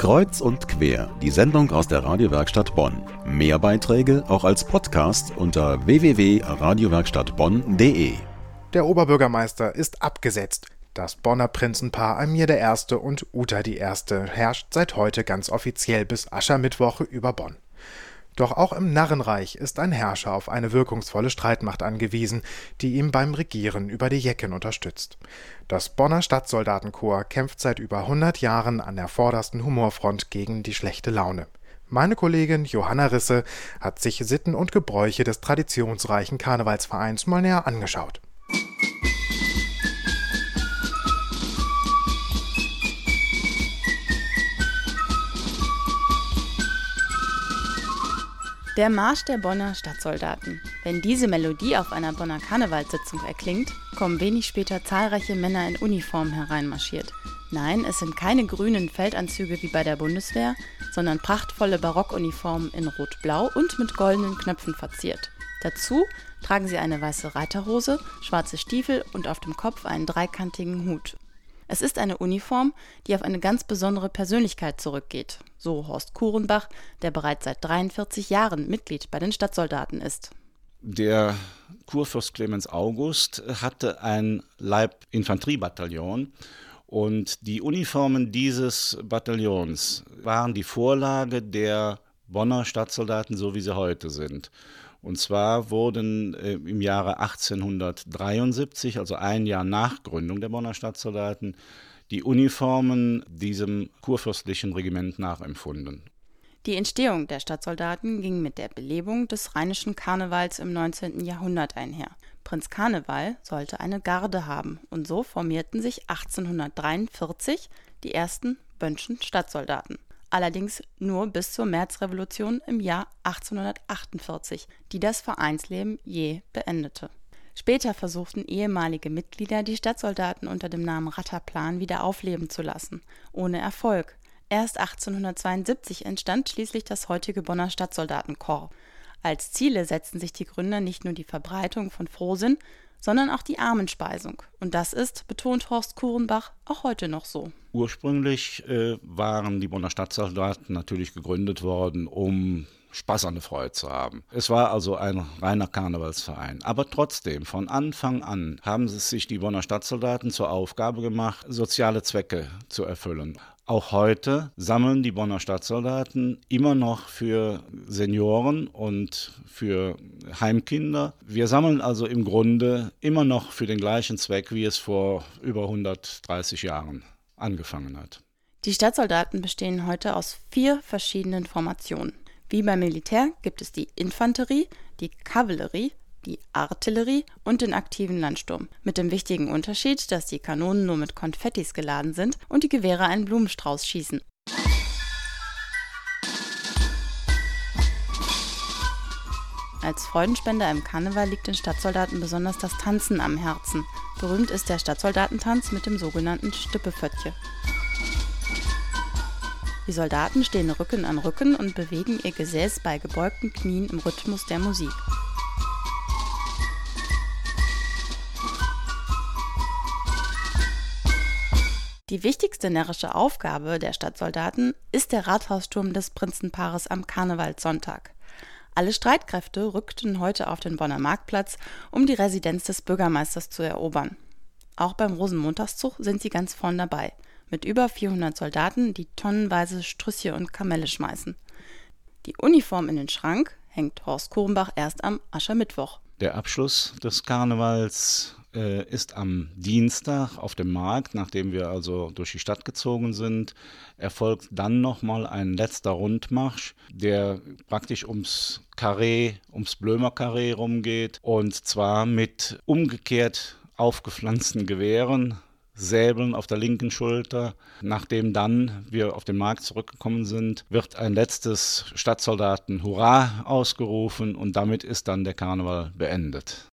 Kreuz und quer, die Sendung aus der Radiowerkstatt Bonn. Mehr Beiträge auch als Podcast unter www.radiowerkstattbonn.de. Der Oberbürgermeister ist abgesetzt. Das Bonner Prinzenpaar Amir I. und Uta I. herrscht seit heute ganz offiziell bis Aschermittwoch über Bonn. Doch auch im Narrenreich ist ein Herrscher auf eine wirkungsvolle Streitmacht angewiesen, die ihm beim Regieren über die Jecken unterstützt. Das Bonner Stadtsoldatenkorps kämpft seit über 100 Jahren an der vordersten Humorfront gegen die schlechte Laune. Meine Kollegin Johanna Risse hat sich Sitten und Gebräuche des traditionsreichen Karnevalsvereins mal näher angeschaut. Der Marsch der Bonner Stadtsoldaten. Wenn diese Melodie auf einer Bonner Karnevalssitzung erklingt, kommen wenig später zahlreiche Männer in Uniform hereinmarschiert. Nein, es sind keine grünen Feldanzüge wie bei der Bundeswehr, sondern prachtvolle Barockuniformen in Rot-Blau und mit goldenen Knöpfen verziert. Dazu tragen sie eine weiße Reiterhose, schwarze Stiefel und auf dem Kopf einen dreikantigen Hut. Es ist eine Uniform, die auf eine ganz besondere Persönlichkeit zurückgeht, so Horst Kurenbach, der bereits seit 43 Jahren Mitglied bei den Stadtsoldaten ist. Der Kurfürst Clemens August hatte ein Leibinfanteriebataillon und die Uniformen dieses Bataillons waren die Vorlage der Bonner Stadtsoldaten, so wie sie heute sind. Und zwar wurden äh, im Jahre 1873, also ein Jahr nach Gründung der Bonner Stadtsoldaten, die Uniformen diesem kurfürstlichen Regiment nachempfunden. Die Entstehung der Stadtsoldaten ging mit der Belebung des rheinischen Karnevals im 19. Jahrhundert einher. Prinz Karneval sollte eine Garde haben und so formierten sich 1843 die ersten Bönschen Stadtsoldaten allerdings nur bis zur Märzrevolution im Jahr 1848, die das Vereinsleben je beendete. Später versuchten ehemalige Mitglieder, die Stadtsoldaten unter dem Namen Ratterplan wieder aufleben zu lassen, ohne Erfolg. Erst 1872 entstand schließlich das heutige Bonner Stadtsoldatenkorps. Als Ziele setzten sich die Gründer nicht nur die Verbreitung von Frohsinn, sondern auch die Armenspeisung. Und das ist, betont Horst Kurenbach, auch heute noch so. Ursprünglich äh, waren die Bonner Stadtsoldaten natürlich gegründet worden, um Spaß an der Freude zu haben. Es war also ein reiner Karnevalsverein. Aber trotzdem, von Anfang an haben sich die Bonner Stadtsoldaten zur Aufgabe gemacht, soziale Zwecke zu erfüllen. Auch heute sammeln die Bonner Stadtsoldaten immer noch für Senioren und für Heimkinder. Wir sammeln also im Grunde immer noch für den gleichen Zweck, wie es vor über 130 Jahren angefangen hat. Die Stadtsoldaten bestehen heute aus vier verschiedenen Formationen. Wie beim Militär gibt es die Infanterie, die Kavallerie, die Artillerie und den aktiven Landsturm. Mit dem wichtigen Unterschied, dass die Kanonen nur mit Konfettis geladen sind und die Gewehre einen Blumenstrauß schießen. Als Freudenspender im Karneval liegt den Stadtsoldaten besonders das Tanzen am Herzen. Berühmt ist der Stadtsoldatentanz mit dem sogenannten Stippeföttche. Die Soldaten stehen Rücken an Rücken und bewegen ihr Gesäß bei gebeugten Knien im Rhythmus der Musik. Die wichtigste närrische Aufgabe der Stadtsoldaten ist der Rathausturm des Prinzenpaares am Karnevalssonntag. Alle Streitkräfte rückten heute auf den Bonner Marktplatz, um die Residenz des Bürgermeisters zu erobern. Auch beim Rosenmontagszug sind sie ganz vorn dabei, mit über 400 Soldaten, die tonnenweise Strüsche und Kamelle schmeißen. Die Uniform in den Schrank hängt Horst Kurmbach erst am Aschermittwoch. Der Abschluss des Karnevals äh, ist am Dienstag auf dem Markt, nachdem wir also durch die Stadt gezogen sind, erfolgt dann nochmal ein letzter Rundmarsch, der praktisch ums Karree, ums Blömer Karree rumgeht und zwar mit umgekehrt aufgepflanzten Gewehren, Säbeln auf der linken Schulter. Nachdem dann wir auf den Markt zurückgekommen sind, wird ein letztes Stadtsoldaten Hurra ausgerufen und damit ist dann der Karneval beendet.